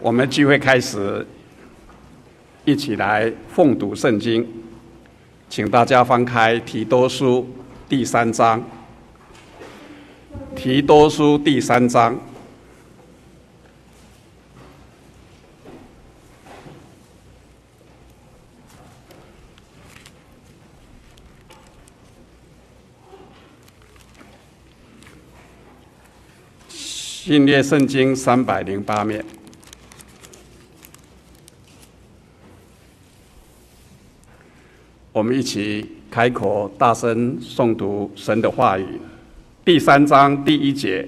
我们聚会开始，一起来奉读圣经，请大家翻开提多书第三章。提多书第三章。新约圣经三百零八面，我们一起开口大声诵读神的话语。第三章第一节，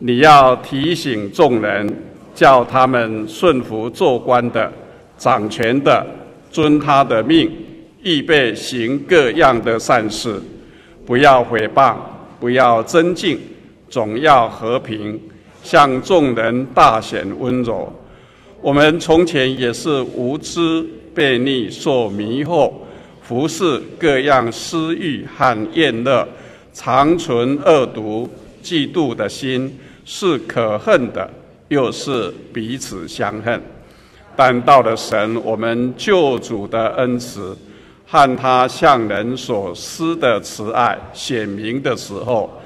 你要提醒众人，叫他们顺服做官的、掌权的，遵他的命，预备行各样的善事，不要毁谤，不要争竞，总要和平。向众人大显温柔。我们从前也是无知、悖逆、受迷惑，服侍各样私欲和厌乐，常存恶毒、嫉妒的心，是可恨的，又是彼此相恨。但到了神我们救主的恩慈和他向人所施的慈爱显明的时候，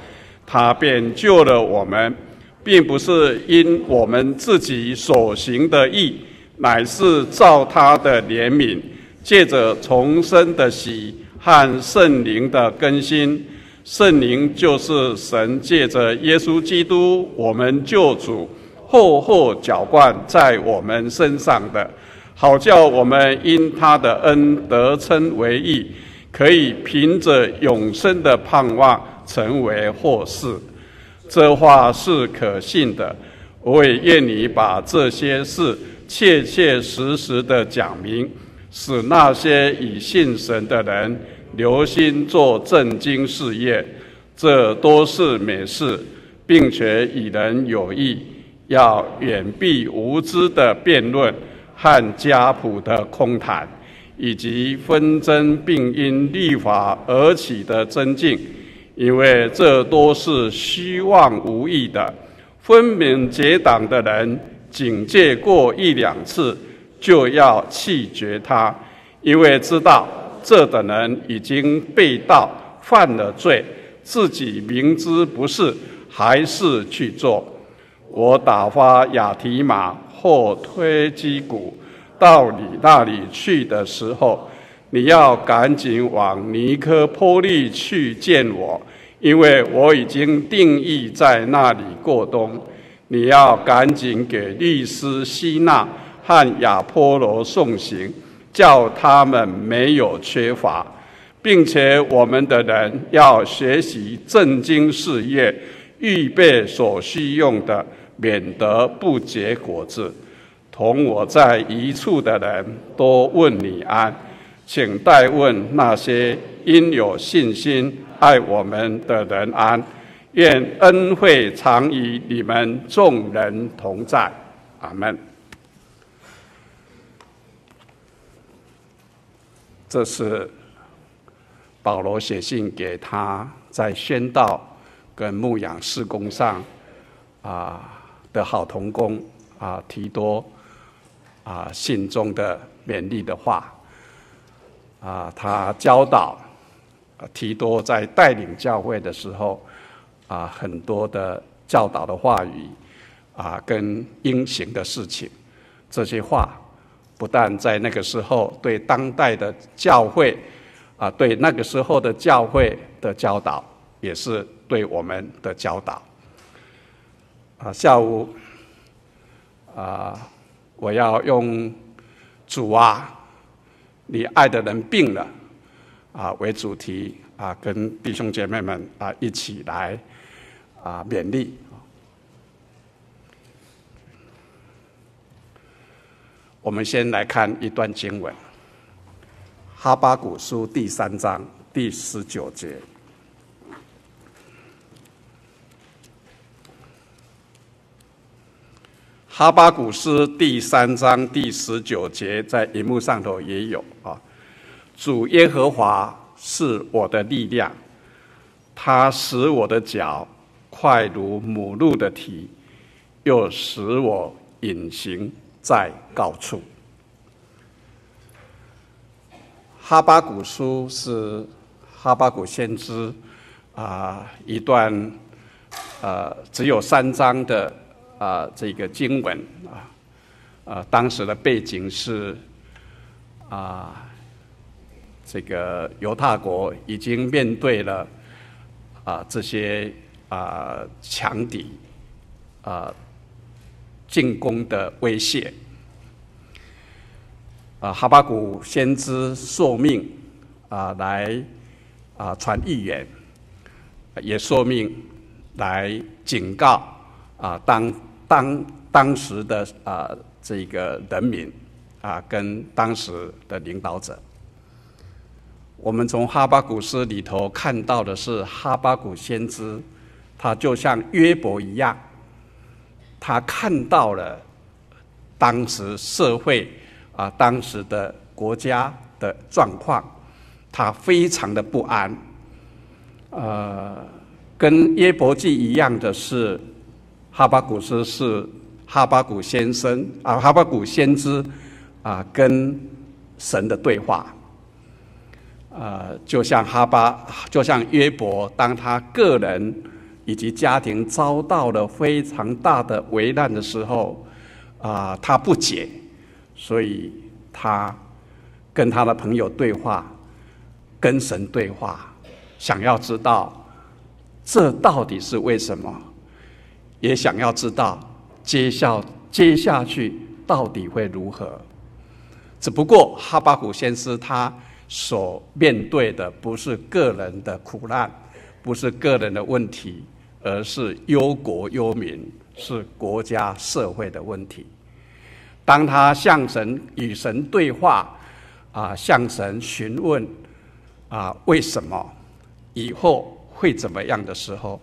他便救了我们。并不是因我们自己所行的义，乃是照他的怜悯，借着重生的喜和圣灵的更新。圣灵就是神借着耶稣基督，我们救主，厚厚浇灌在我们身上的，好叫我们因他的恩得称为义，可以凭着永生的盼望成为后嗣。这话是可信的，我也愿你把这些事切切实实的讲明，使那些以信神的人留心做正经事业，这都是美事，并且与人有益，要远避无知的辩论和家谱的空谈，以及纷争并因律法而起的争竞。因为这都是虚妄无益的，分明结党的人，警戒过一两次，就要弃绝他，因为知道这等人已经被盗犯了罪，自己明知不是，还是去做。我打发亚提玛或推基古到你那里去的时候。你要赶紧往尼科波利去见我，因为我已经定意在那里过冬。你要赶紧给律师吸纳和亚波罗送行，叫他们没有缺乏，并且我们的人要学习正经事业，预备所需用的，免得不结果子。同我在一处的人都问你安。请代问那些因有信心爱我们的人安，愿恩惠常与你们众人同在。阿门。这是保罗写信给他在宣道跟牧养事工上啊的好同工啊提多啊信中的勉励的话。啊，他教导提多在带领教会的时候，啊，很多的教导的话语，啊，跟应行的事情，这些话不但在那个时候对当代的教会，啊，对那个时候的教会的教导，也是对我们的教导。啊，下午，啊，我要用主啊。你爱的人病了，啊，为主题啊，跟弟兄姐妹们啊一起来啊勉励。我们先来看一段经文，《哈巴谷书》第三章第十九节。哈巴谷诗第三章第十九节，在荧幕上头也有啊。主耶和华是我的力量，他使我的脚快如母鹿的蹄，又使我隐形在高处。哈巴古书是哈巴古先知啊一段呃只有三章的啊这个经文啊，呃当时的背景是啊这个犹大国已经面对了啊这些啊强敌啊进攻的威胁。啊，哈巴谷先知受命啊，来啊传预言，也受命来警告啊，当当当时的啊这个人民啊，跟当时的领导者。我们从哈巴谷书里头看到的是，哈巴谷先知他就像约伯一样，他看到了当时社会。啊，当时的国家的状况，他非常的不安。呃，跟耶伯记一样的是，哈巴谷书是哈巴谷先生啊，哈巴谷先知啊，跟神的对话。呃，就像哈巴，就像约伯，当他个人以及家庭遭到了非常大的危难的时候，啊，他不解。所以他跟他的朋友对话，跟神对话，想要知道这到底是为什么，也想要知道接下接下去到底会如何。只不过哈巴谷先知他所面对的不是个人的苦难，不是个人的问题，而是忧国忧民，是国家社会的问题。当他向神与神对话，啊，向神询问，啊，为什么以后会怎么样的时候，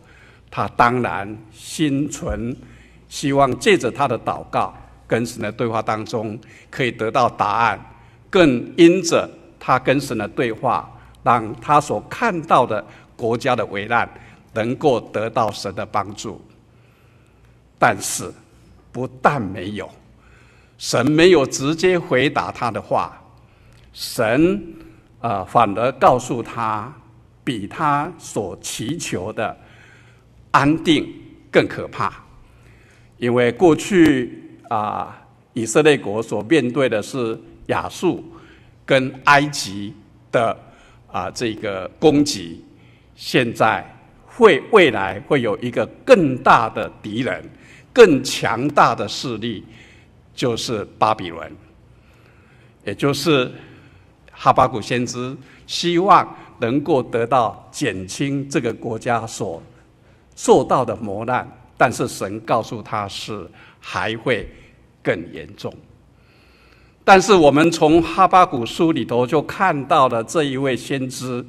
他当然心存希望，借着他的祷告跟神的对话当中，可以得到答案，更因着他跟神的对话，让他所看到的国家的危难能够得到神的帮助。但是，不但没有。神没有直接回答他的话，神啊、反而告诉他，比他所祈求的安定更可怕。因为过去啊、以色列国所面对的是亚述跟埃及的啊、这个攻击，现在会未来会有一个更大的敌人，更强大的势力。就是巴比伦，也就是哈巴谷先知希望能够得到减轻这个国家所受到的磨难，但是神告诉他是还会更严重。但是我们从哈巴谷书里头就看到了这一位先知，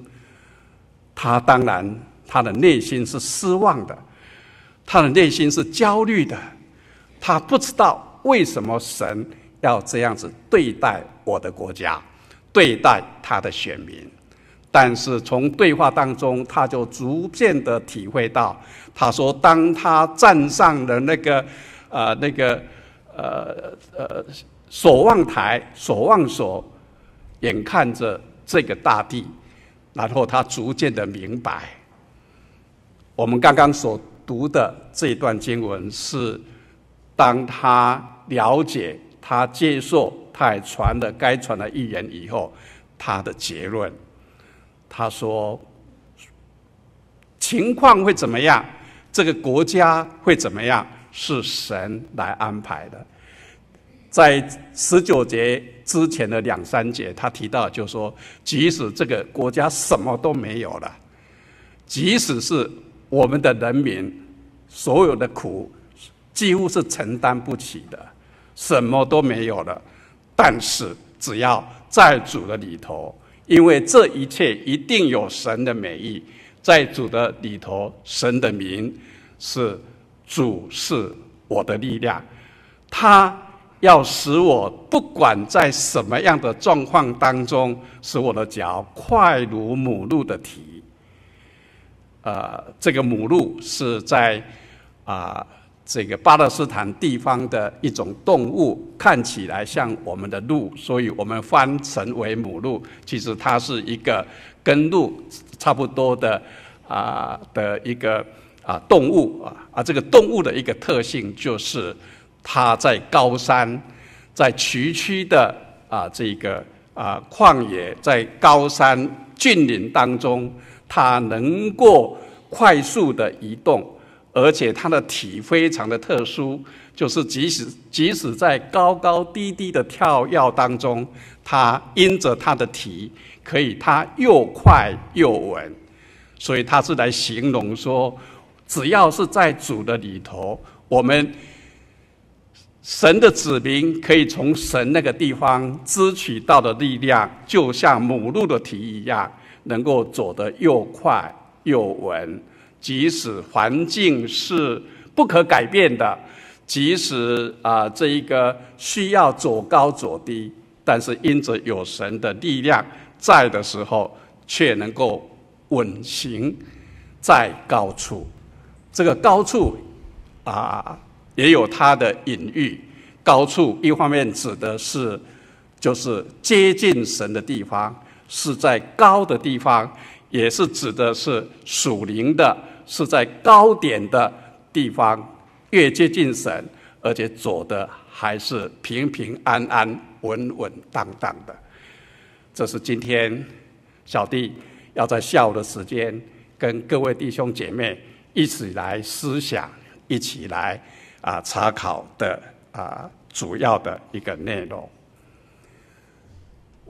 他当然他的内心是失望的，他的内心是焦虑的，他不知道。为什么神要这样子对待我的国家，对待他的选民？但是从对话当中，他就逐渐的体会到，他说，当他站上了那个，呃，那个，呃，呃，守望台、守望所，眼看着这个大地，然后他逐渐的明白，我们刚刚所读的这一段经文是，当他。了解他接受，他也传了该传的预言以后，他的结论，他说情况会怎么样？这个国家会怎么样？是神来安排的。在十九节之前的两三节，他提到就是说，即使这个国家什么都没有了，即使是我们的人民所有的苦，几乎是承担不起的。什么都没有了，但是只要在主的里头，因为这一切一定有神的美意，在主的里头，神的名是主，是我的力量，他要使我不管在什么样的状况当中，使我的脚快如母鹿的蹄。呃，这个母鹿是在啊、这个巴勒斯坦地方的一种动物，看起来像我们的鹿，所以我们翻成为母鹿。其实它是一个跟鹿差不多的啊的一个啊动物啊啊，这个动物的一个特性就是它在高山，在崎岖的啊这个啊旷野，在高山峻岭当中，它能够快速的移动。而且它的体非常的特殊，就是即使即使在高高低低的跳跃当中，它因着它的体可以它又快又稳，所以它是来形容说，只要是在主的里头，我们神的子民可以从神那个地方支取到的力量，就像母鹿的蹄一样，能够走得又快又稳。即使环境是不可改变的，即使啊这一个需要走高走低，但是因着有神的力量在的时候，却能够稳行在高处。这个高处啊，也有它的隐喻。高处一方面指的是就是接近神的地方，是在高的地方，也是指的是属灵的。是在高点的地方，越接近神，而且走的还是平平安安、稳稳当当的。这是今天小弟要在下午的时间跟各位弟兄姐妹一起来思想、一起来啊查考的啊主要的一个内容。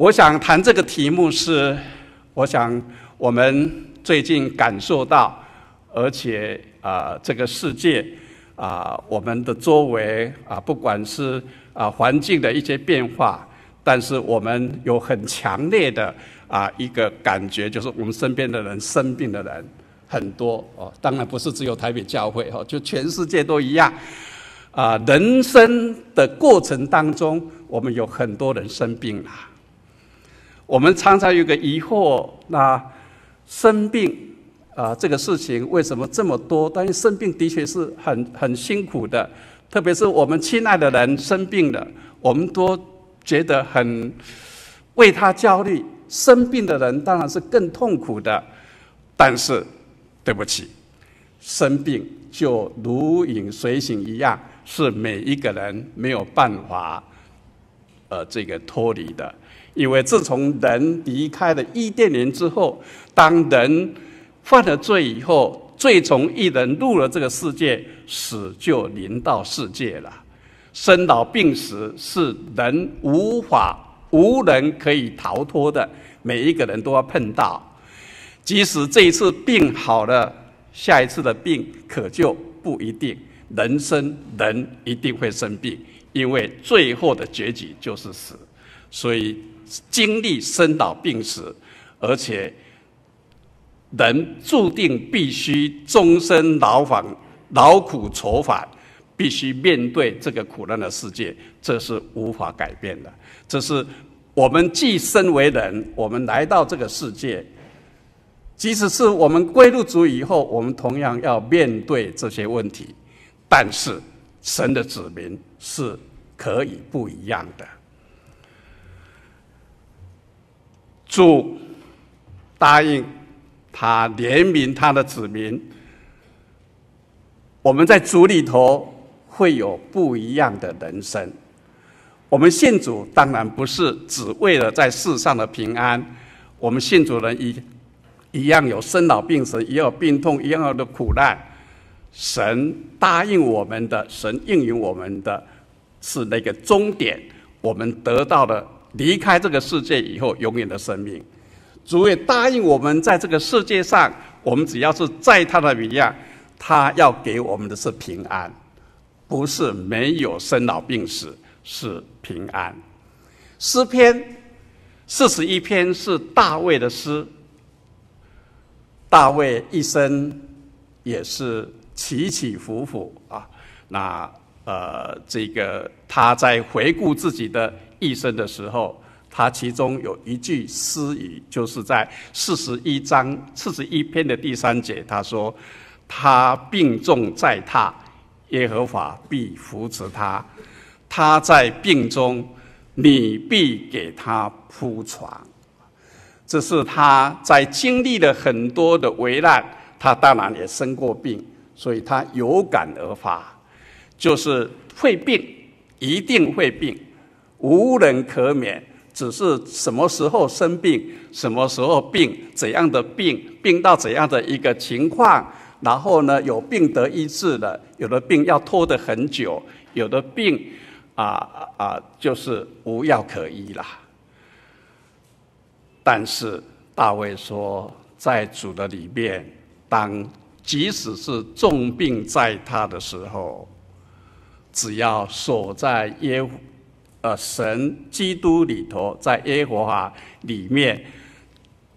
我想谈这个题目是，我想我们最近感受到。而且啊，这个世界啊，我们的周围啊，不管是啊环境的一些变化，但是我们有很强烈的啊一个感觉，就是我们身边的人生病的人很多哦。当然不是只有台北教会哦，就全世界都一样。啊，人生的过程当中，我们有很多人生病了。我们常常有个疑惑，那生病。啊，这个事情为什么这么多？但是生病的确是很很辛苦的，特别是我们亲爱的人生病了，我们都觉得很为他焦虑。生病的人当然是更痛苦的，但是对不起，生病就如影随形一样，是每一个人没有办法呃这个脱离的。因为自从人离开了伊甸园之后，当人犯了罪以后，罪从一人入了这个世界，死就临到世界了。生老病死是人无法、无人可以逃脱的，每一个人都要碰到。即使这一次病好了，下一次的病可就不一定。人生人一定会生病，因为最后的结局就是死。所以经历生老病死，而且。人注定必须终身劳烦、劳苦愁烦，必须面对这个苦难的世界，这是无法改变的。这是我们既身为人，我们来到这个世界，即使是我们归入主以后，我们同样要面对这些问题。但是神的子民是可以不一样的。主答应。他怜悯他的子民，我们在主里头会有不一样的人生。我们信主当然不是只为了在世上的平安，我们信主人一一样有生老病死，也有病痛，一样的苦难。神答应我们的，神应允我们的，是那个终点，我们得到了离开这个世界以后永远的生命。主也答应我们，在这个世界上，我们只要是在他的名下，他要给我们的是平安，不是没有生老病死，是平安。诗篇四十一篇是大卫的诗，大卫一生也是起起伏伏啊。那呃，这个他在回顾自己的一生的时候。他其中有一句诗语，就是在四十一章四十一篇的第三节，他说：“他病重在榻，耶和华必扶持他；他在病中，你必给他铺床。这是他在经历了很多的危难，他当然也生过病，所以他有感而发，就是会病，一定会病，无人可免。只是什么时候生病，什么时候病，怎样的病，病到怎样的一个情况，然后呢，有病得医治了，有的病要拖得很久，有的病啊啊，就是无药可医了。但是大卫说，在主的里面，当即使是重病在他的时候，只要守在耶。呃，神基督里头，在耶和华里面，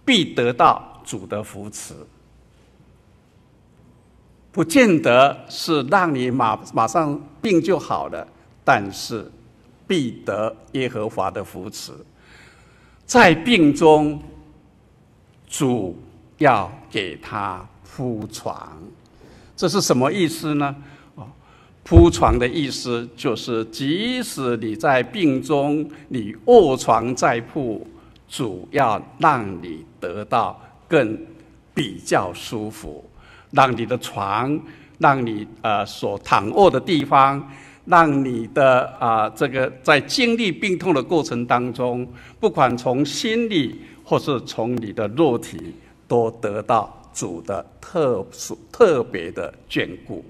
必得到主的扶持。不见得是让你马马上病就好了，但是必得耶和华的扶持。在病中，主要给他铺床，这是什么意思呢？铺床的意思就是，即使你在病中，你卧床在铺，主要让你得到更比较舒服，让你的床，让你呃所躺卧的地方，让你的啊、这个在经历病痛的过程当中，不管从心里或是从你的肉体，都得到主的特殊特别的眷顾。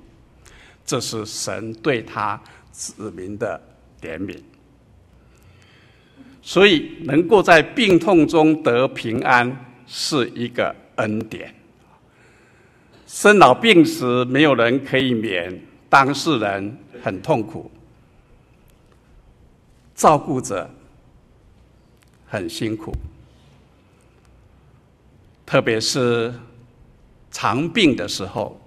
这是神对他子民的怜悯，所以能够在病痛中得平安是一个恩典。生老病死没有人可以免，当事人很痛苦，照顾者很辛苦，特别是长病的时候。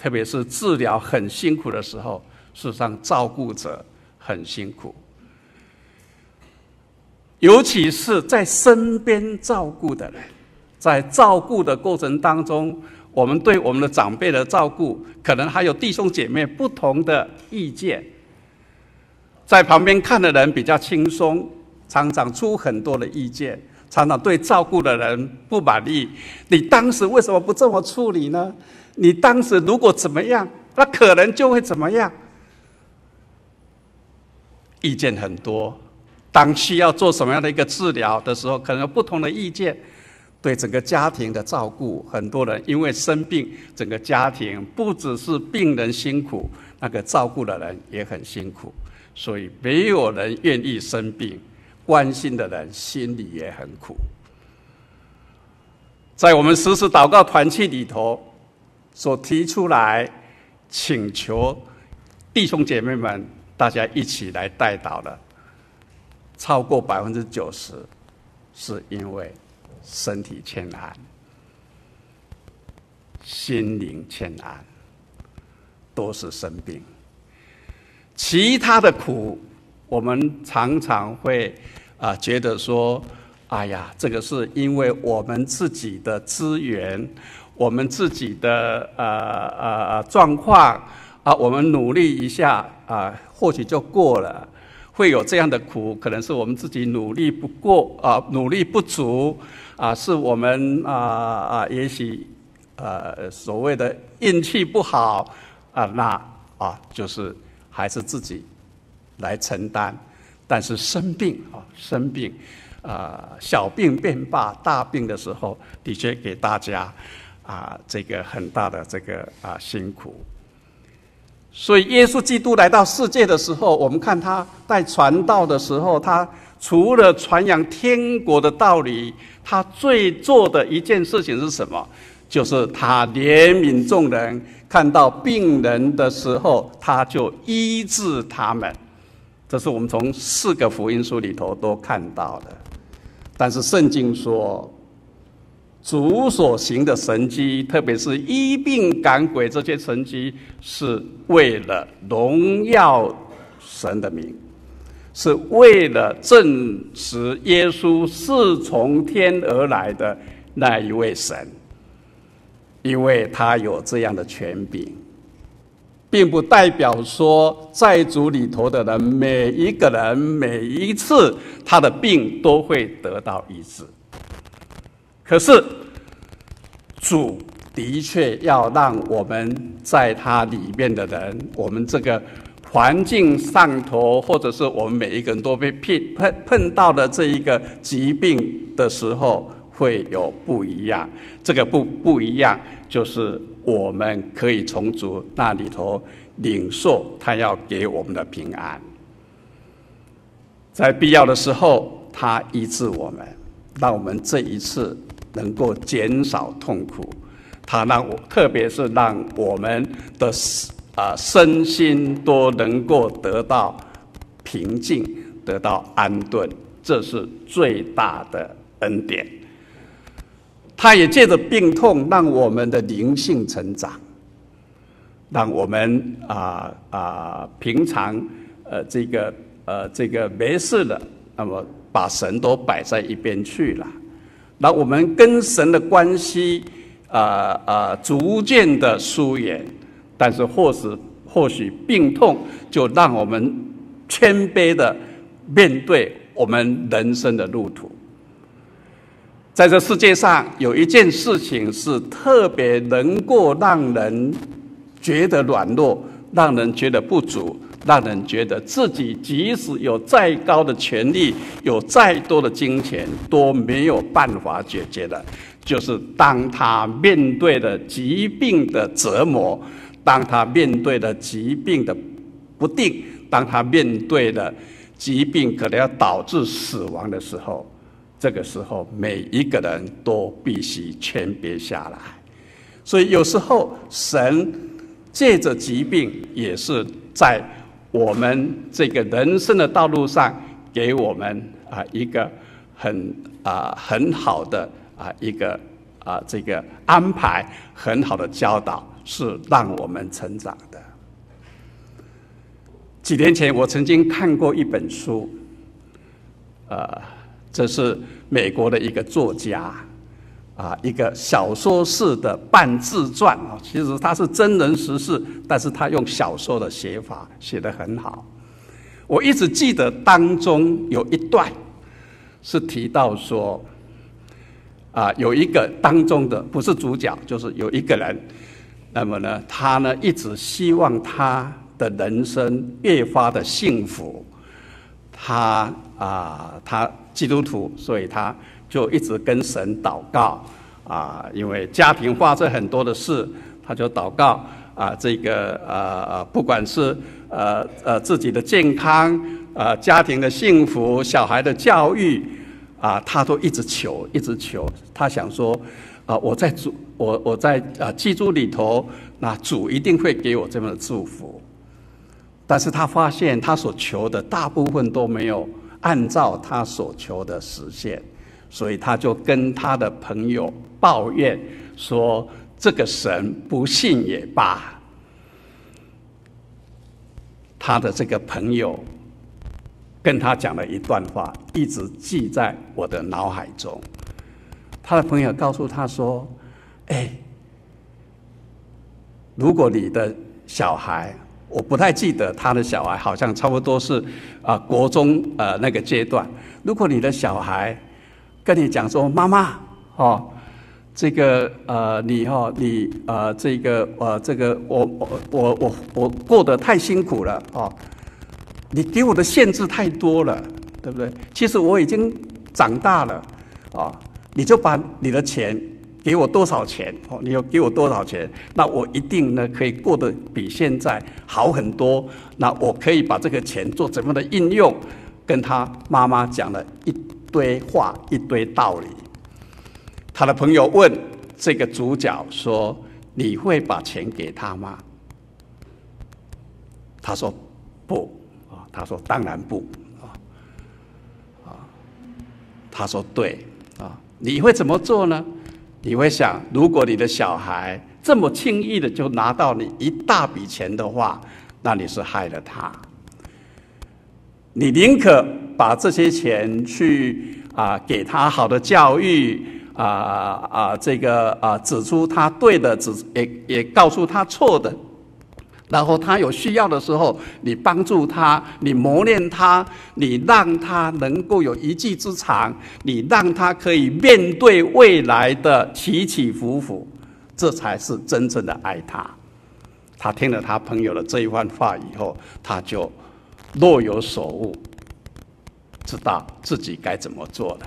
特别是治疗很辛苦的时候，事实上照顾者很辛苦，尤其是在身边照顾的人，在照顾的过程当中，我们对我们的长辈的照顾，可能还有弟兄姐妹不同的意见，在旁边看的人比较轻松，常常出很多的意见，常常对照顾的人不满意。你当时为什么不这么处理呢？你当时如果怎么样，那可能就会怎么样。意见很多，当需要做什么样的一个治疗的时候，可能有不同的意见。对整个家庭的照顾，很多人因为生病，整个家庭不只是病人辛苦，那个照顾的人也很辛苦。所以没有人愿意生病，关心的人心里也很苦。在我们实时祷告团契里头。所提出来请求弟兄姐妹们，大家一起来代祷的，超过百分之九十，是因为身体欠安、心灵欠安，都是生病。其他的苦，我们常常会啊觉得说，哎呀，这个是因为我们自己的资源。我们自己的呃呃状况啊，我们努力一下啊，或许就过了。会有这样的苦，可能是我们自己努力不过啊，努力不足啊，是我们啊啊，也许呃所谓的运气不好啊，那啊就是还是自己来承担。但是生病啊，生病啊，小病变大，大病的时候，的确给大家。啊，这个很大的这个啊辛苦，所以耶稣基督来到世界的时候，我们看他在传道的时候，他除了传扬天国的道理，他最做的一件事情是什么？就是他怜悯众人，看到病人的时候，他就医治他们。这是我们从四个福音书里头都看到的。但是圣经说。主所行的神迹，特别是医病赶鬼这些神迹，是为了荣耀神的名，是为了证实耶稣是从天而来的那一位神，因为他有这样的权柄。并不代表说在主里头的人每一个人每一次他的病都会得到医治。可是主的确要让我们在他里面的人，我们这个环境上头，或者是我们每一个人都被碰碰碰到的这一个疾病的时候，会有不一样。这个不不一样，就是。我们可以从主那里头领受他要给我们的平安，在必要的时候，他医治我们，让我们这一次能够减少痛苦。他让我，特别是让我们的啊身心都能够得到平静，得到安顿，这是最大的恩典。他也借着病痛，让我们的灵性成长，让我们啊啊平常呃这个呃这个没事了，那么把神都摆在一边去了，那我们跟神的关系啊啊逐渐的疏远，但是或许或许病痛就让我们谦卑的面对我们人生的路途。在这世界上，有一件事情是特别能够让人觉得软弱，让人觉得不足，让人觉得自己即使有再高的权力，有再多的金钱，都没有办法解决的，就是当他面对的疾病的折磨，当他面对的疾病的不定，当他面对的疾病可能要导致死亡的时候。这个时候，每一个人都必须谦卑下来。所以有时候，神借着疾病，也是在我们这个人生的道路上，给我们啊一个很啊很好的啊一个啊这个安排，很好的教导，是让我们成长的。几年前，我曾经看过一本书，呃。这是美国的一个作家，啊，一个小说式的半自传啊。其实他是真人实事，但是他用小说的写法写得很好。我一直记得当中有一段是提到说，啊，有一个当中的不是主角，就是有一个人，那么呢，他呢一直希望他的人生越发的幸福，他啊，他。基督徒，所以他就一直跟神祷告啊，因为家庭发生很多的事，他就祷告啊，这个呃不管是呃呃自己的健康啊，家庭的幸福，小孩的教育啊，他都一直求，一直求。他想说啊，我在主，我我在啊基督里头，那主一定会给我这么的祝福。但是他发现他所求的大部分都没有。按照他所求的实现，所以他就跟他的朋友抱怨说：“这个神不信也罢。”他的这个朋友跟他讲了一段话，一直记在我的脑海中。他的朋友告诉他说：“哎，如果你的小孩……”我不太记得他的小孩，好像差不多是啊国中呃那个阶段。如果你的小孩跟你讲说：“妈妈，哦，这个呃你哦你呃这个呃这个我我我我我过得太辛苦了哦，你给我的限制太多了，对不对？其实我已经长大了啊，你就把你的钱。”给我多少钱？哦，你要给我多少钱？那我一定呢可以过得比现在好很多。那我可以把这个钱做怎么的应用？跟他妈妈讲了一堆话，一堆道理。他的朋友问这个主角说：“你会把钱给他吗？”他说：“不。”啊，他说：“当然不。”啊啊，他说：“对。”啊，你会怎么做呢？你会想，如果你的小孩这么轻易的就拿到你一大笔钱的话，那你是害了他。你宁可把这些钱去啊给他好的教育啊啊这个啊指出他对的，指也也告诉他错的，然后他有需要的时候，你帮助他，你磨练他，你让他能够有一技之长，你让他可以面对未来的起起伏伏，这才是真正的爱他。他听了他朋友的这一番话以后，他就若有所悟，知道自己该怎么做了。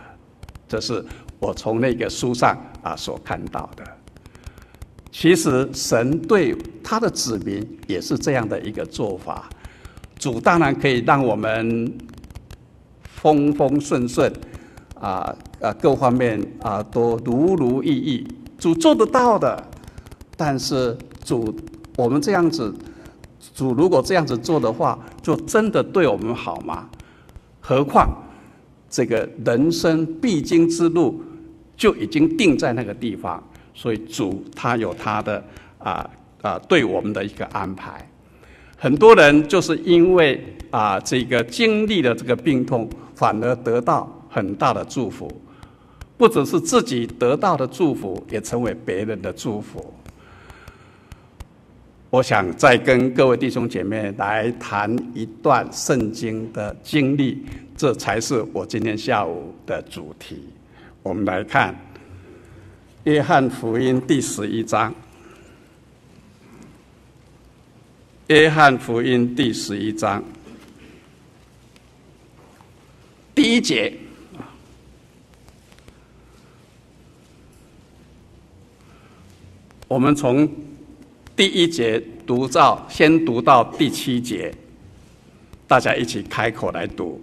这是我从那个书上啊所看到的。其实神对他的子民也是这样的一个做法。主当然可以让我们风风顺顺，啊啊各方面啊都如如意意，主做得到的。但是主，我们这样子，主如果这样子做的话，就真的对我们好吗？何况这个人生必经之路就已经定在那个地方。所以主他有他的啊啊对我们的一个安排，很多人就是因为啊这个经历了这个病痛，反而得到很大的祝福，不只是自己得到的祝福，也成为别人的祝福。我想再跟各位弟兄姐妹来谈一段圣经的经历，这才是我今天下午的主题。我们来看。约翰福音第十一章，约翰福音第十一章第一节，我们从第一节读到，先读到第七节，大家一起开口来读。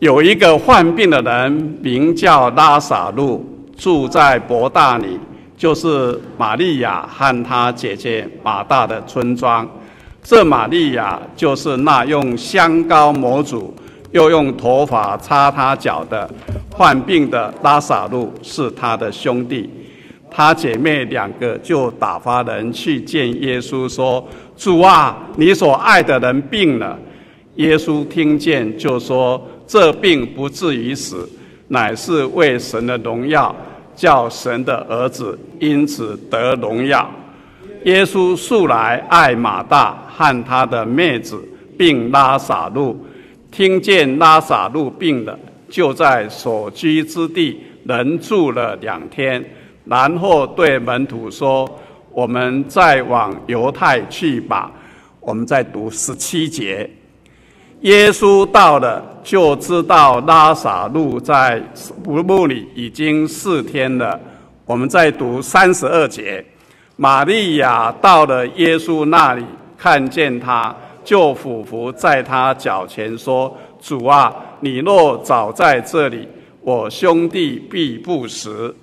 有一个患病的人，名叫拉撒路。住在伯大尼，就是玛利亚和她姐姐马大的村庄。这玛利亚就是那用香膏抹主，又用头发擦他脚的患病的拉撒路，是他的兄弟。他姐妹两个就打发人去见耶稣，说：“主啊，你所爱的人病了。”耶稣听见就说：“这病不至于死，乃是为神的荣耀。”叫神的儿子因此得荣耀。耶稣素来爱马大和他的妹子，并拉撒路。听见拉撒路病了，就在所居之地人住了两天，然后对门徒说：“我们再往犹太去吧。”我们再读十七节。耶稣到了，就知道拉撒路在坟墓里已经四天了。我们再读三十二节，玛利亚到了耶稣那里，看见他，就俯伏在他脚前说：“主啊，你若早在这里，我兄弟必不死。”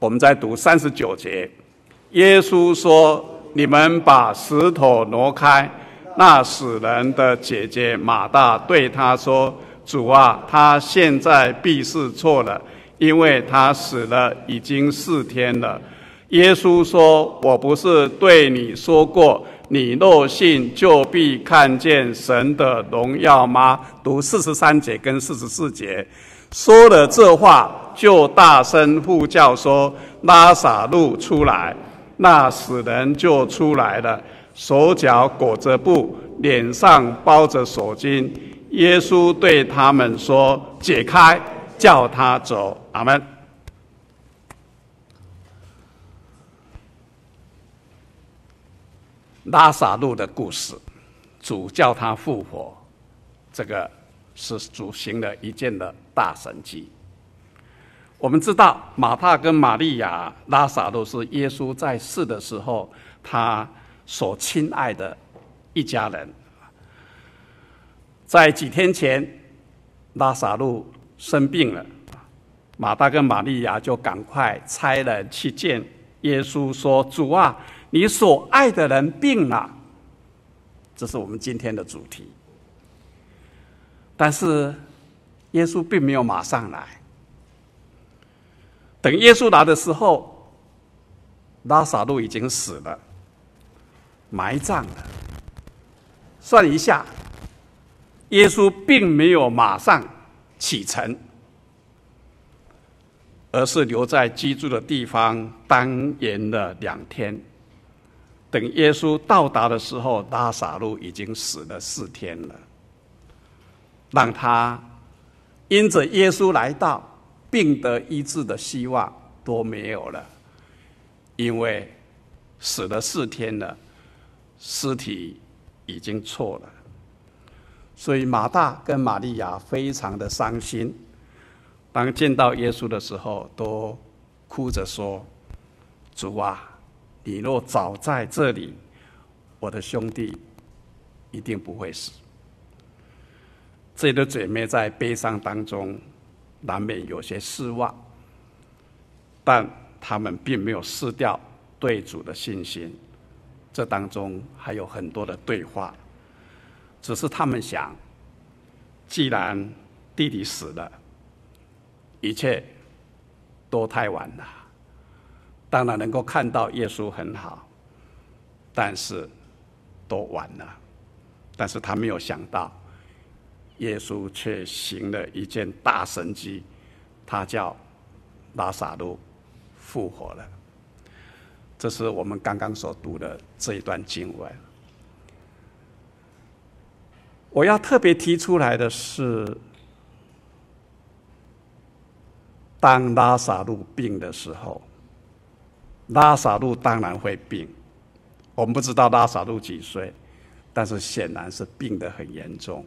我们再读三十九节，耶稣说：“你们把石头挪开。”那死人的姐姐马大对他说：“主啊，他现在必是错了，因为他死了已经四天了。”耶稣说：“我不是对你说过，你若信，就必看见神的荣耀吗？”读四十三节跟四十四节，说了这话，就大声呼叫说：“拉撒路出来！”那死人就出来了。手脚裹着布，脸上包着手巾。耶稣对他们说：“解开，叫他走。”阿门。拉撒路的故事，主叫他复活，这个是主行了一件的大神迹。我们知道，马大跟玛利亚，拉撒路是耶稣在世的时候，他。所亲爱的一家人，在几天前，拉撒路生病了，马大跟玛利亚就赶快差人去见耶稣，说：“主啊，你所爱的人病了。”这是我们今天的主题。但是耶稣并没有马上来，等耶稣来的时候，拉撒路已经死了。埋葬了。算一下，耶稣并没有马上启程，而是留在居住的地方耽延了两天。等耶稣到达的时候，拉撒路已经死了四天了，让他因着耶稣来到，病得医治的希望都没有了，因为死了四天了，尸体已经臭了。所以马大跟玛利亚非常的伤心，当见到耶稣的时候，都哭着说：“主啊，你若早在这里，我的兄弟一定不会死。”这对姐妹在悲伤当中，难免有些失望，但他们并没有失掉对主的信心。这当中还有很多的对话。只是他们想，既然弟弟死了，一切都太晚了。当然能够看到耶稣很好，但是都晚了。但是他没有想到，耶稣却行了一件大神迹，他叫拉撒路复活了。这是我们刚刚所读的这一段经文。我要特别提出来的是，当拉撒路病的时候，拉撒路当然会病。我们不知道拉撒路几岁，但是显然是病得很严重。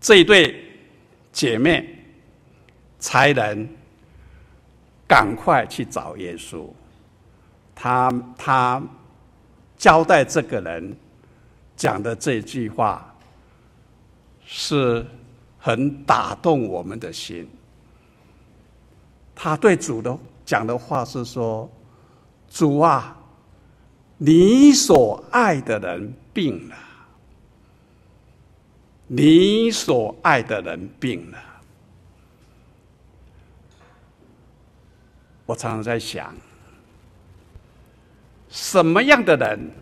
这一对姐妹才能赶快去找耶稣，他他交代这个人。讲的这句话是很打动我们的心。他对主的讲的话是说：“主啊，你所爱的人病了，你所爱的人病了。”我常常在想，什么样的人？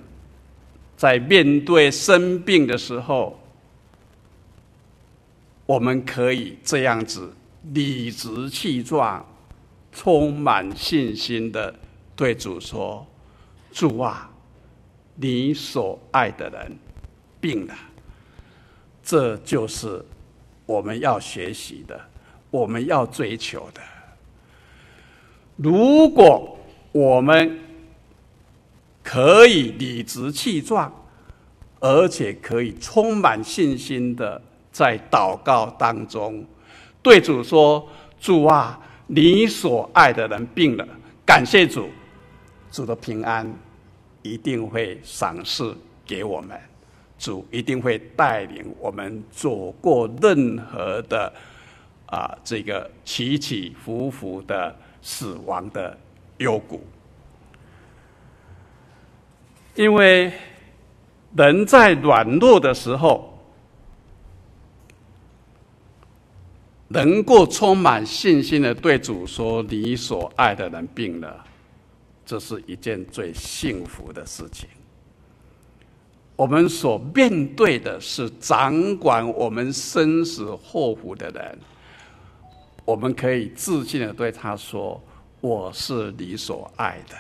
在面对生病的时候，我们可以这样子理直气壮、充满信心的对主说：“主啊，你所爱的人病了。”这就是我们要学习的，我们要追求的。如果我们可以理直气壮，而且可以充满信心的在祷告当中对主说：“主啊，你所爱的人病了，感谢主，主的平安一定会赏赐给我们，主一定会带领我们走过任何的啊这个起起伏伏的死亡的幽谷。”因为人在软弱的时候，能够充满信心的对主说：“你所爱的人病了”，这是一件最幸福的事情。我们所面对的是掌管我们生死祸福的人，我们可以自信的对他说：“我是你所爱的。”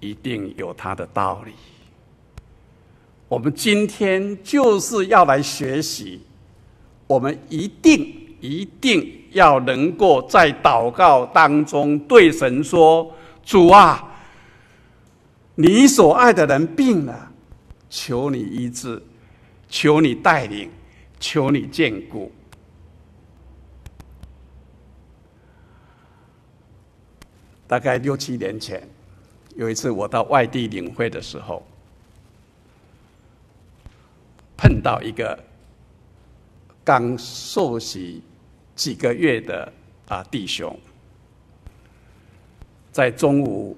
一定有他的道理。我们今天就是要来学习，我们一定一定要能够在祷告当中对神说：“主啊，你所爱的人病了，求你医治，求你带领，求你眷顾。”大概六七年前。有一次我到外地领会的时候，碰到一个刚受洗几个月的啊弟兄，在中午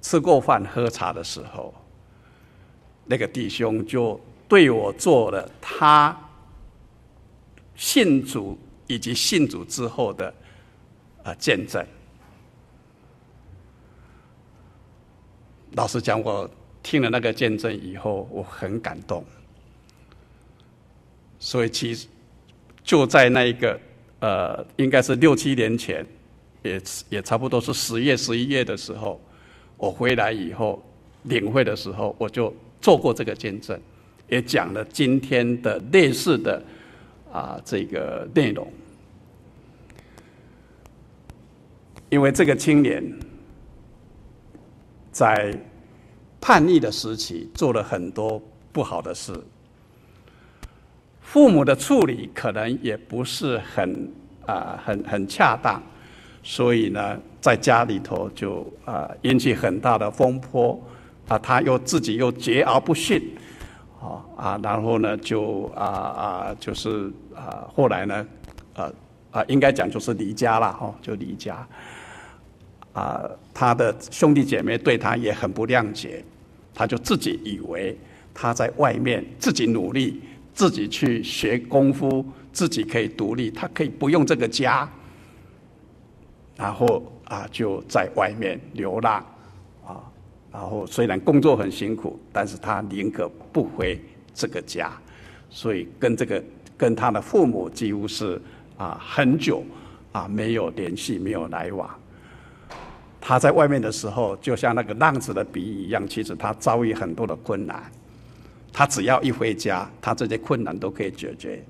吃过饭喝茶的时候，那个弟兄就对我做了他信主以及信主之后的啊见证。老实讲，我听了那个见证以后，我很感动。所以，其实就在那一个呃，应该是六七年前也也差不多是十月、十一月的时候，我回来以后领会的时候，我就做过这个见证，也讲了今天的类似的啊这个内容。因为这个青年在叛逆的时期做了很多不好的事，父母的处理可能也不是很啊很很恰当，所以呢，在家里头就啊引起很大的风波啊，他又自己又桀骜不驯，啊啊，然后呢就啊啊就是啊后来呢啊啊应该讲就是离家了哈，就离家。啊，他的兄弟姐妹对他也很不谅解，他就自己以为他在外面自己努力，自己去学功夫，自己可以独立，他可以不用这个家，然后啊就在外面流浪，啊，然后虽然工作很辛苦，但是他宁可不回这个家，所以跟这个跟他的父母几乎是啊很久啊没有联系，没有来往。他在外面的时候，就像那个浪子的比喻一样，其实他遭遇很多的困难。他只要一回家，他这些困难都可以解决，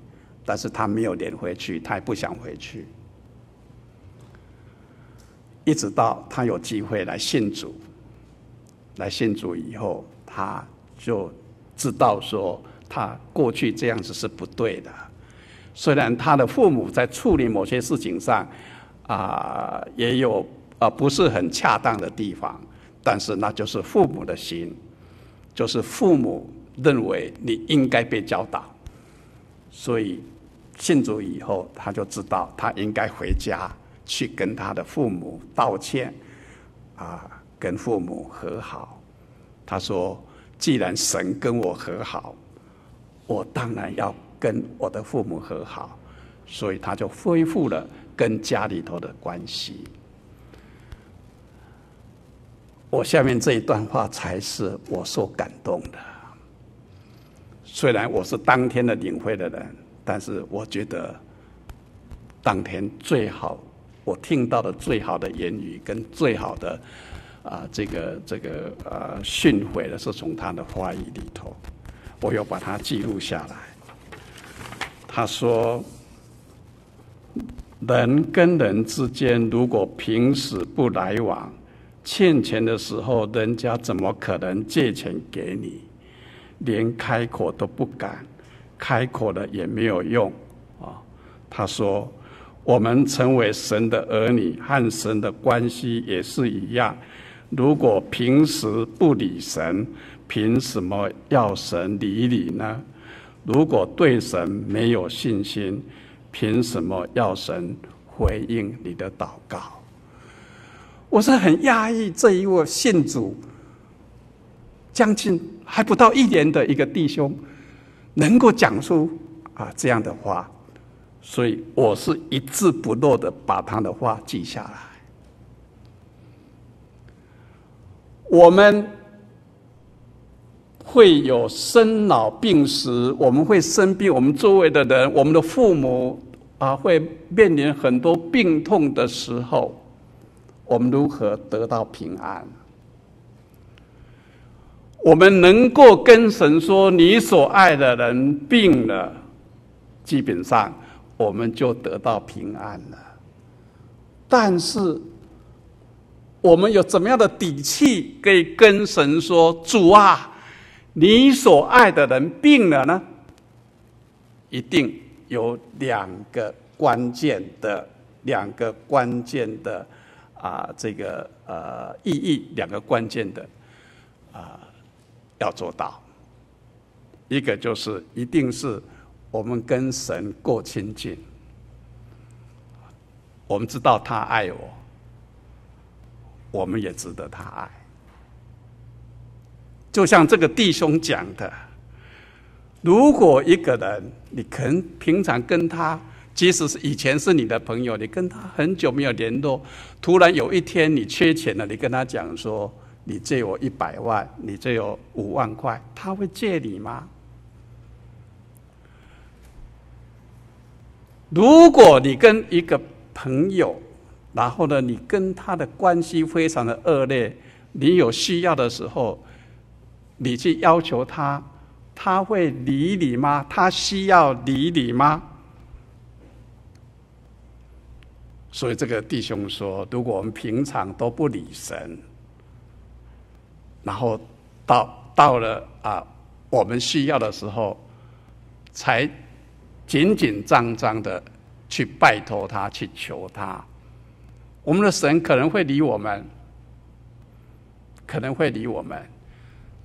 但是他没有脸回去，他也不想回去。一直到他有机会来信主，来信主以后，他就知道说他过去这样子是不对的。虽然他的父母在处理某些事情上，啊，也有。啊，不是很恰当的地方，但是那就是父母的心，就是父母认为你应该被教导，所以信主以后，他就知道他应该回家去跟他的父母道歉，啊，跟父母和好。他说：“既然神跟我和好，我当然要跟我的父母和好。”所以他就恢复了跟家里头的关系。我下面这一段话才是我所感动的。虽然我是当天的领会的人，但是我觉得当天最好我听到的最好的言语跟最好的啊这个这个呃训诲的是从他的话语里头，我又把它记录下来。他说：“人跟人之间，如果平时不来往。”欠钱的时候，人家怎么可能借钱给你？连开口都不敢，开口了也没有用啊！他说：“我们成为神的儿女，和神的关系也是一样。如果平时不理神，凭什么要神理你呢？如果对神没有信心，凭什么要神回应你的祷告？”我是很压抑，这一位信主将近还不到一年的一个弟兄，能够讲出啊这样的话，所以我是一字不漏的把他的话记下来。我们会有生老病死，我们会生病，我们周围的人，我们的父母啊，会面临很多病痛的时候。我们如何得到平安？我们能够跟神说：“你所爱的人病了”，基本上我们就得到平安了。但是，我们有怎么样的底气可以跟神说：“主啊，你所爱的人病了呢？”一定有两个关键的，两个关键的。啊，这个呃意义两个关键的啊要做到，一个就是一定是我们跟神过亲近，我们知道他爱我，我们也值得他爱。就像这个弟兄讲的，如果一个人你肯平常跟他。即使是以前是你的朋友，你跟他很久没有联络，突然有一天你缺钱了，你跟他讲说：“你借我一百万，你借我五万块。”他会借你吗？如果你跟一个朋友然后呢，你跟他的关系非常的恶劣，你有需要的时候，你去要求他，他会理你吗？他需要理你吗？所以这个弟兄说，如果我们平常都不理神，然后到到了啊，我们需要的时候，才紧紧张张的去拜托他，去求他。我们的神可能会理我们，可能会理我们，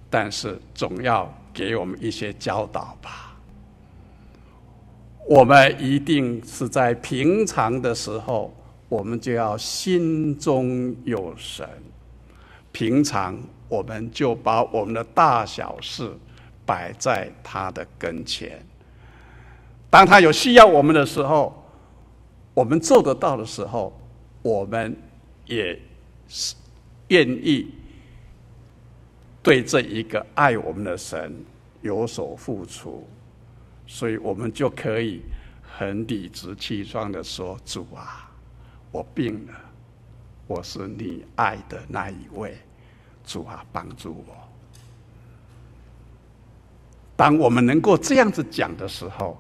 但是总要给我们一些教导吧。我们一定是在平常的时候，我们就要心中有神。平常我们就把我们的大小事摆在他的跟前。当他有需要我们的时候，我们做得到的时候。我们也是愿意对这一个爱我们的神有所付出，所以我们就可以很理直气壮的说：“主啊，我病了，我是你爱的那一位，主啊，帮助我。”当我们能够这样子讲的时候，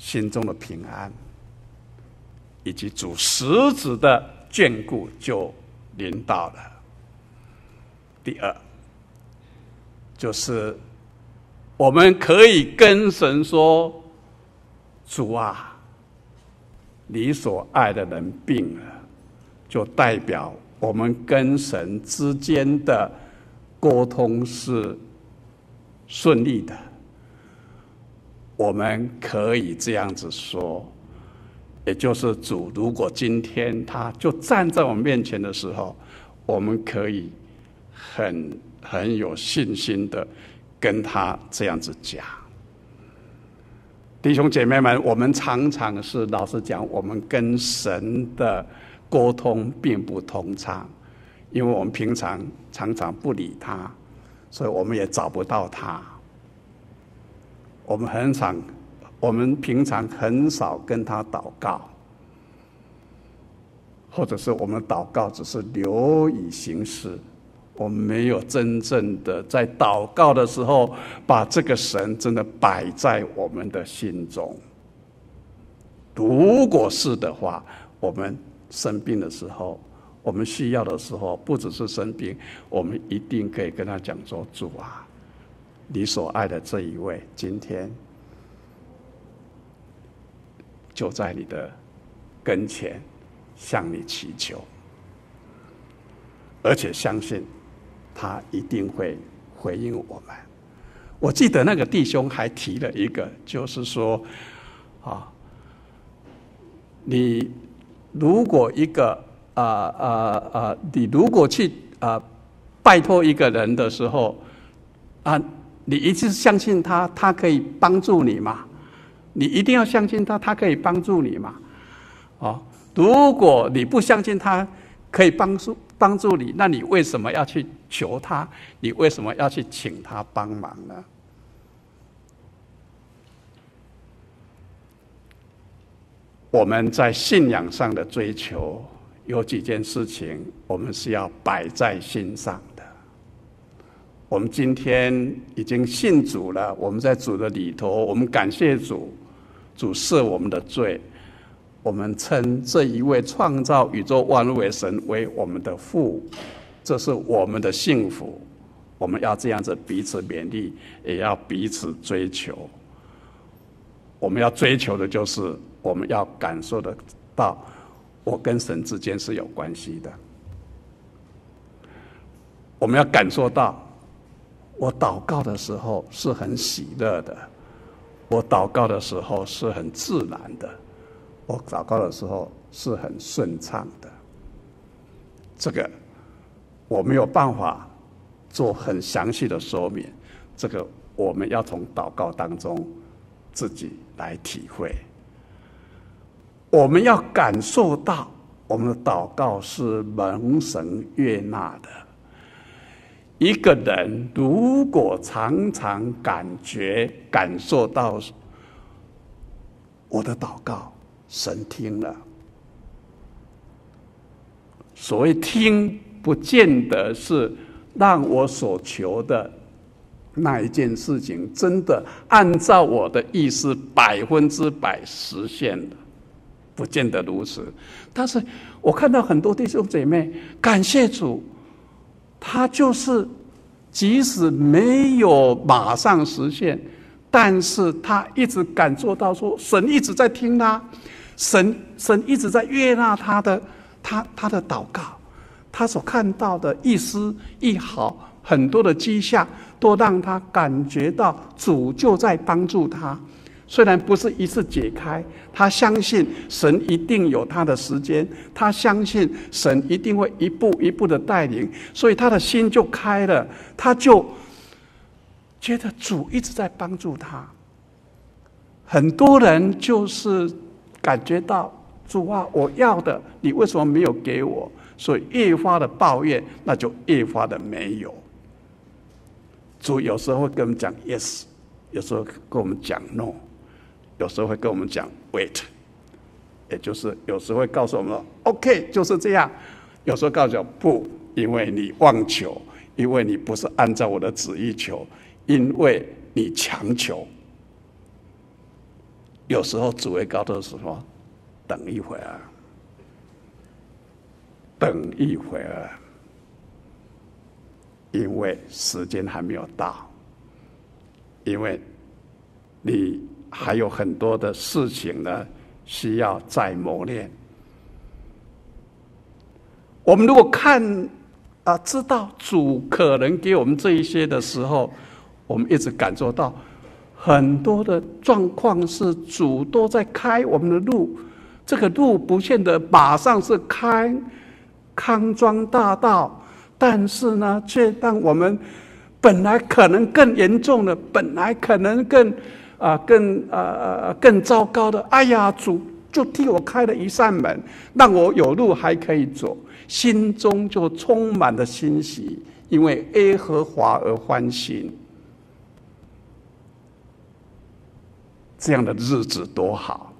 心中的平安，以及主实质的眷顾就临到了。第二，就是我们可以跟神说：“主啊，你所爱的人病了，就代表我们跟神之间的沟通是顺利的。”我们可以这样子说，也就是主，如果今天他就站在我们面前的时候，我们可以很很有信心的跟他这样子讲。弟兄姐妹们，我们常常是老实讲，我们跟神的沟通并不通畅，因为我们平常常常不理他，所以我们也找不到他。我们很少，我们平常很少跟他祷告，或者是我们祷告只是流于形式，我们没有真正的在祷告的时候把这个神真的摆在我们的心中。如果是的话，我们生病的时候，我们需要的时候，不只是生病，我们一定可以跟他讲说：“主啊。”你所爱的这一位，今天就在你的跟前向你祈求，而且相信他一定会回应我们。我记得那个弟兄还提了一个，就是说，啊，你如果一个啊啊啊，你如果去啊拜托一个人的时候啊。你一直相信他，他可以帮助你吗？你一定要相信他，他可以帮助你吗？哦，如果你不相信他可以帮助帮助你，那你为什么要去求他？你为什么要去请他帮忙呢？我们在信仰上的追求，有几件事情，我们是要摆在心上。我们今天已经信主了，我们在主的里头，我们感谢主，主赦我们的罪，我们称这一位创造宇宙万物的神为我们的父，这是我们的幸福。我们要这样子彼此勉励，也要彼此追求。我们要追求的就是，我们要感受得到，我跟神之间是有关系的。我们要感受到。我祷告的时候是很喜乐的，我祷告的时候是很自然的，我祷告的时候是很顺畅的。这个我没有办法做很详细的说明，这个我们要从祷告当中自己来体会。我们要感受到我们的祷告是蒙神悦纳的。一个人如果常常感觉、感受到我的祷告神听了。所谓听，不见得是让我所求的那一件事情真的按照我的意思百分之百实现了，不见得如此。但是我看到很多弟兄姐妹，感谢主，他就是即使没有马上实现，但是他一直感受到说，神一直在听他，神神一直在悦纳他的。他他的祷告，他所看到的一丝一毫，很多的迹象，都让他感觉到主就在帮助他。虽然不是一次解开，他相信神一定有他的时间，他相信神一定会一步一步的带领，所以他的心就开了，他就觉得主一直在帮助他。很多人就是感觉到。主啊，我要的，你为什么没有给我？所以越发的抱怨，那就越发的没有。主有时候会跟我们讲 yes，有时候跟我们讲 no，有时候会跟我们讲 wait，也就是有时候会告诉我们 OK，就是这样。有时候告诉我不，因为你妄求，因为你不是按照我的旨意求，因为你强求。有时候主会告诉我说。等一会儿，等一会儿，因为时间还没有到，因为你还有很多的事情呢，需要再磨练。我们如果看啊，知道主可能给我们这一些的时候，我们一直感受到很多的状况是主都在开我们的路。这个路不见得马上是开康庄大道，但是呢，却让我们本来可能更严重的，本来可能更啊、更呃更糟糕的，哎呀，主就替我开了一扇门，让我有路还可以走，心中就充满了欣喜，因为耶和华而欢心，这样的日子多好。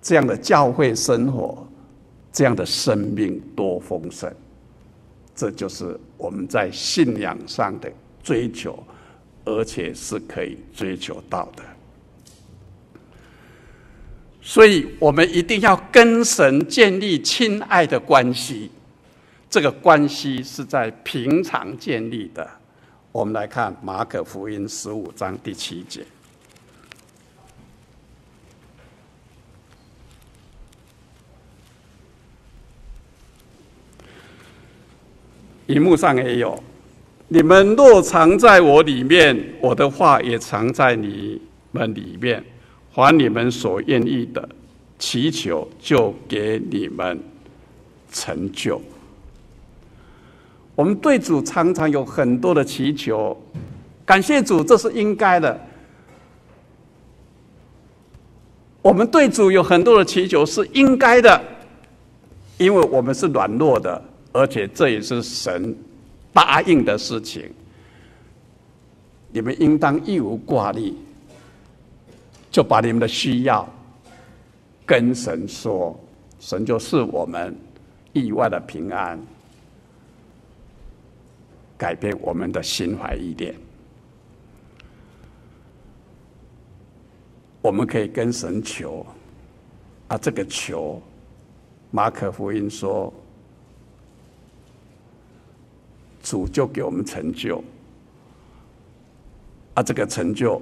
这样的教会生活，这样的生命多丰盛，这就是我们在信仰上的追求，而且是可以追求到的。所以，我们一定要跟神建立亲爱的关系，这个关系是在平常建立的。我们来看马可福音十五章第七节。荧幕上也有，你们若藏在我里面，我的话也藏在你们里面。还你们所愿意的，祈求就给你们成就。我们对主常常有很多的祈求，感谢主，这是应该的。我们对主有很多的祈求是应该的，因为我们是软弱的。而且这也是神答应的事情，你们应当一无挂虑，就把你们的需要跟神说，神就是我们意外的平安，改变我们的心怀意念。我们可以跟神求，啊，这个求，马可福音说。主就给我们成就，啊，这个成就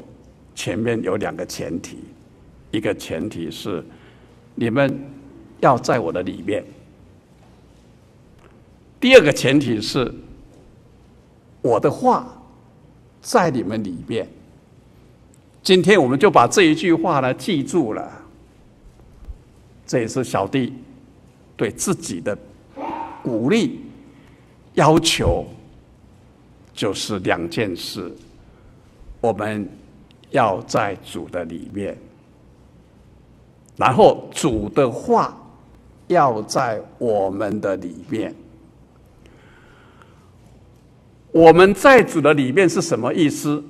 前面有两个前提，一个前提是你们要在我的里面，第二个前提是我的话在你们里面。今天我们就把这一句话呢记住了，这也是小弟对自己的鼓励。要求就是两件事，我们要在主的里面，然后主的话要在我们的里面。我们在主的里面是什么意思？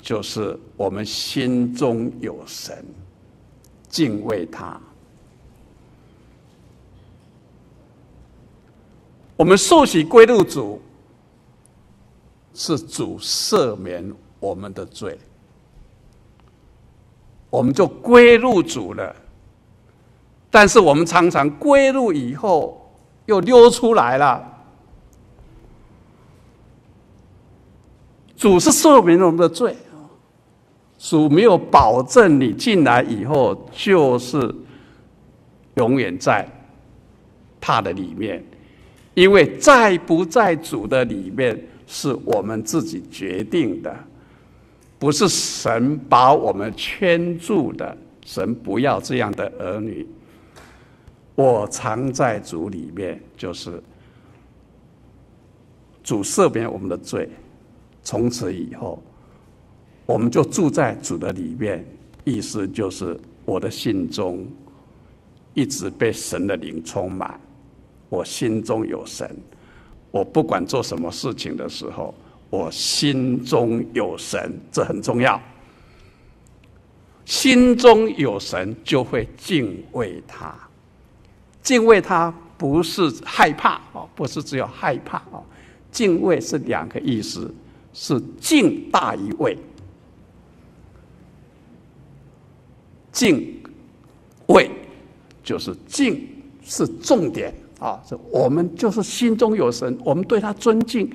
就是我们心中有神，敬畏他。我们受洗归入主，是主赦免我们的罪，我们就归入主了。但是我们常常归入以后又溜出来了。主是赦免我们的罪，主没有保证你进来以后就是永远在他的里面。因为在不在主的里面，是我们自己决定的，不是神把我们圈住的。神不要这样的儿女。我常在主里面，就是主赦免我们的罪，从此以后，我们就住在主的里面。意思就是我的心中一直被神的灵充满。我心中有神，我不管做什么事情的时候，我心中有神，这很重要。心中有神，就会敬畏他。敬畏他不是害怕哦，不是只有害怕哦。敬畏是两个意思，是敬大于畏。敬畏就是敬是重点。啊，是我们就是心中有神，我们对他尊敬，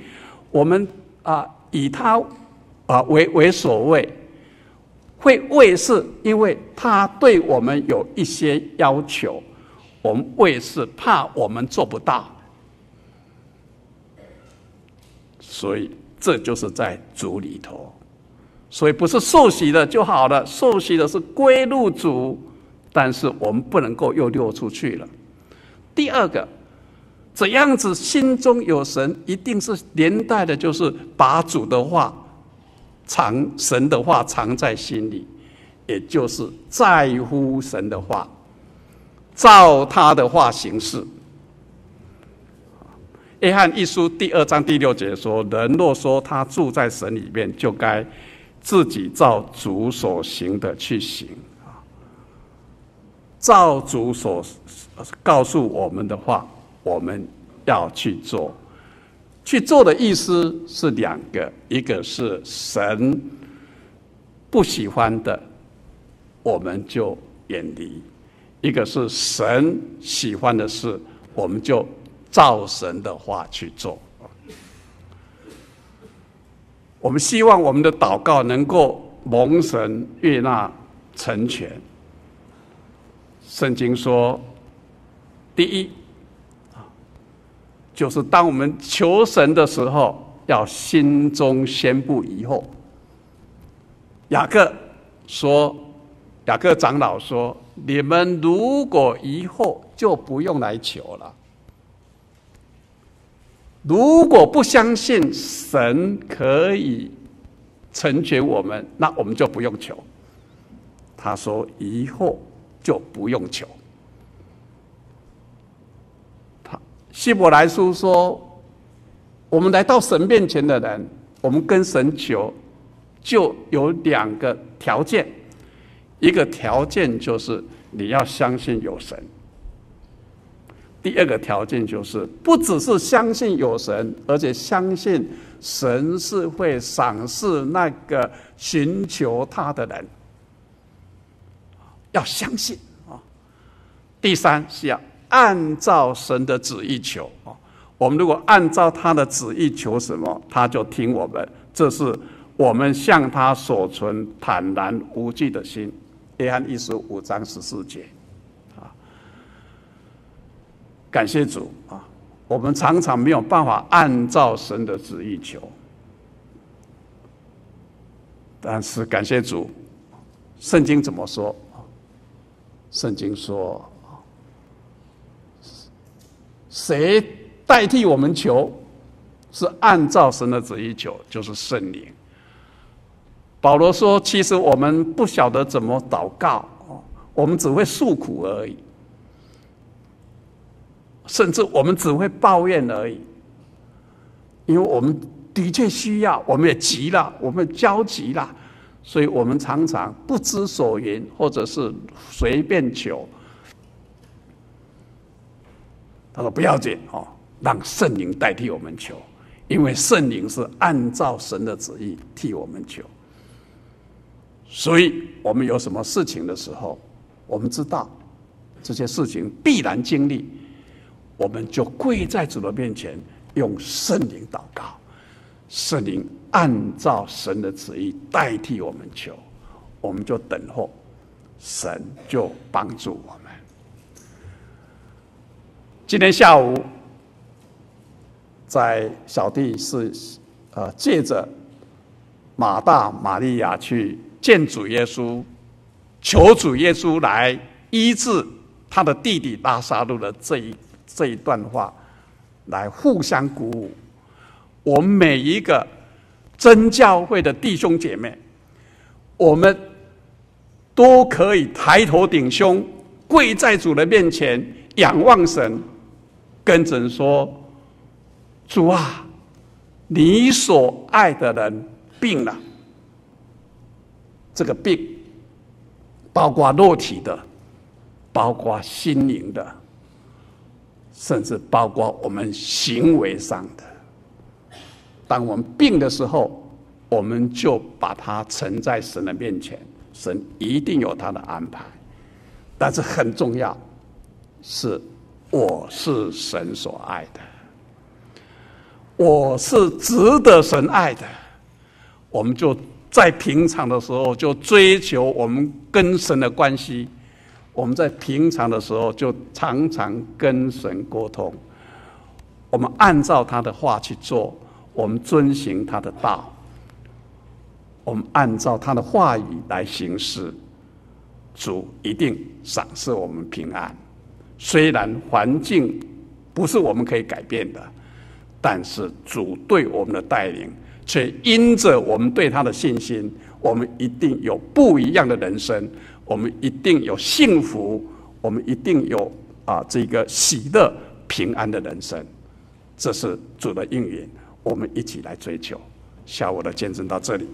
我们啊以他啊为为所谓，会畏是因为他对我们有一些要求，我们畏是怕我们做不到，所以这就是在主里头，所以不是受洗的就好了，受洗的是归入主，但是我们不能够又溜出去了。第二个，怎样子心中有神，一定是连带的，就是把主的话藏，神的话藏在心里，也就是在乎神的话，照他的话行事。约翰一书第二章第六节说：“人若说他住在神里面，就该自己照主所行的去行。”造主所告诉我们的话，我们要去做。去做的意思是两个：一个是神不喜欢的，我们就远离；一个是神喜欢的事，我们就照神的话去做。我们希望我们的祷告能够蒙神悦纳成全。圣经说，第一，就是当我们求神的时候，要心中先不疑惑。雅各说，雅各长老说，你们如果疑惑，就不用来求了。如果不相信神可以成全我们，那我们就不用求。他说疑惑。就不用求。他希伯来书说，我们来到神面前的人，我们跟神求，就有两个条件。一个条件就是你要相信有神；第二个条件就是不只是相信有神，而且相信神是会赏赐那个寻求他的人。要相信啊！第三是要按照神的旨意求啊。我们如果按照他的旨意求什么，他就听我们。这是我们向他所存坦然无惧的心。约翰一书五章十四节啊！感谢主啊！我们常常没有办法按照神的旨意求，但是感谢主，圣经怎么说？圣经说：“谁代替我们求？是按照神的旨意求，就是圣灵。”保罗说：“其实我们不晓得怎么祷告，我们只会诉苦而已，甚至我们只会抱怨而已。因为我们的确需要，我们也急了，我们焦急了，所以我们常常不知所云，或者是随便求。他说：“不要紧哦，让圣灵代替我们求，因为圣灵是按照神的旨意替我们求。所以，我们有什么事情的时候，我们知道这些事情必然经历，我们就跪在主的面前，用圣灵祷告，圣灵按照神的旨意代替我们求，我们就等候，神就帮助我们。”今天下午，在小弟是呃借着马大、马利亚去见主耶稣，求主耶稣来医治他的弟弟拉撒路的这一这一段话，来互相鼓舞。我们每一个真教会的弟兄姐妹，我们都可以抬头挺胸，跪在主的面前，仰望神。跟神说：“主啊，你所爱的人病了。这个病，包括肉体的，包括心灵的，甚至包括我们行为上的。当我们病的时候，我们就把它呈在神的面前，神一定有他的安排。但是很重要是。”我是神所爱的，我是值得神爱的。我们就在平常的时候就追求我们跟神的关系，我们在平常的时候就常常跟神沟通。我们按照他的话去做，我们遵循他的道，我们按照他的话语来行事，主一定赏赐我们平安。虽然环境不是我们可以改变的，但是主对我们的带领，却因着我们对他的信心，我们一定有不一样的人生，我们一定有幸福，我们一定有啊这个喜乐平安的人生。这是主的应允，我们一起来追求。下午的见证到这里。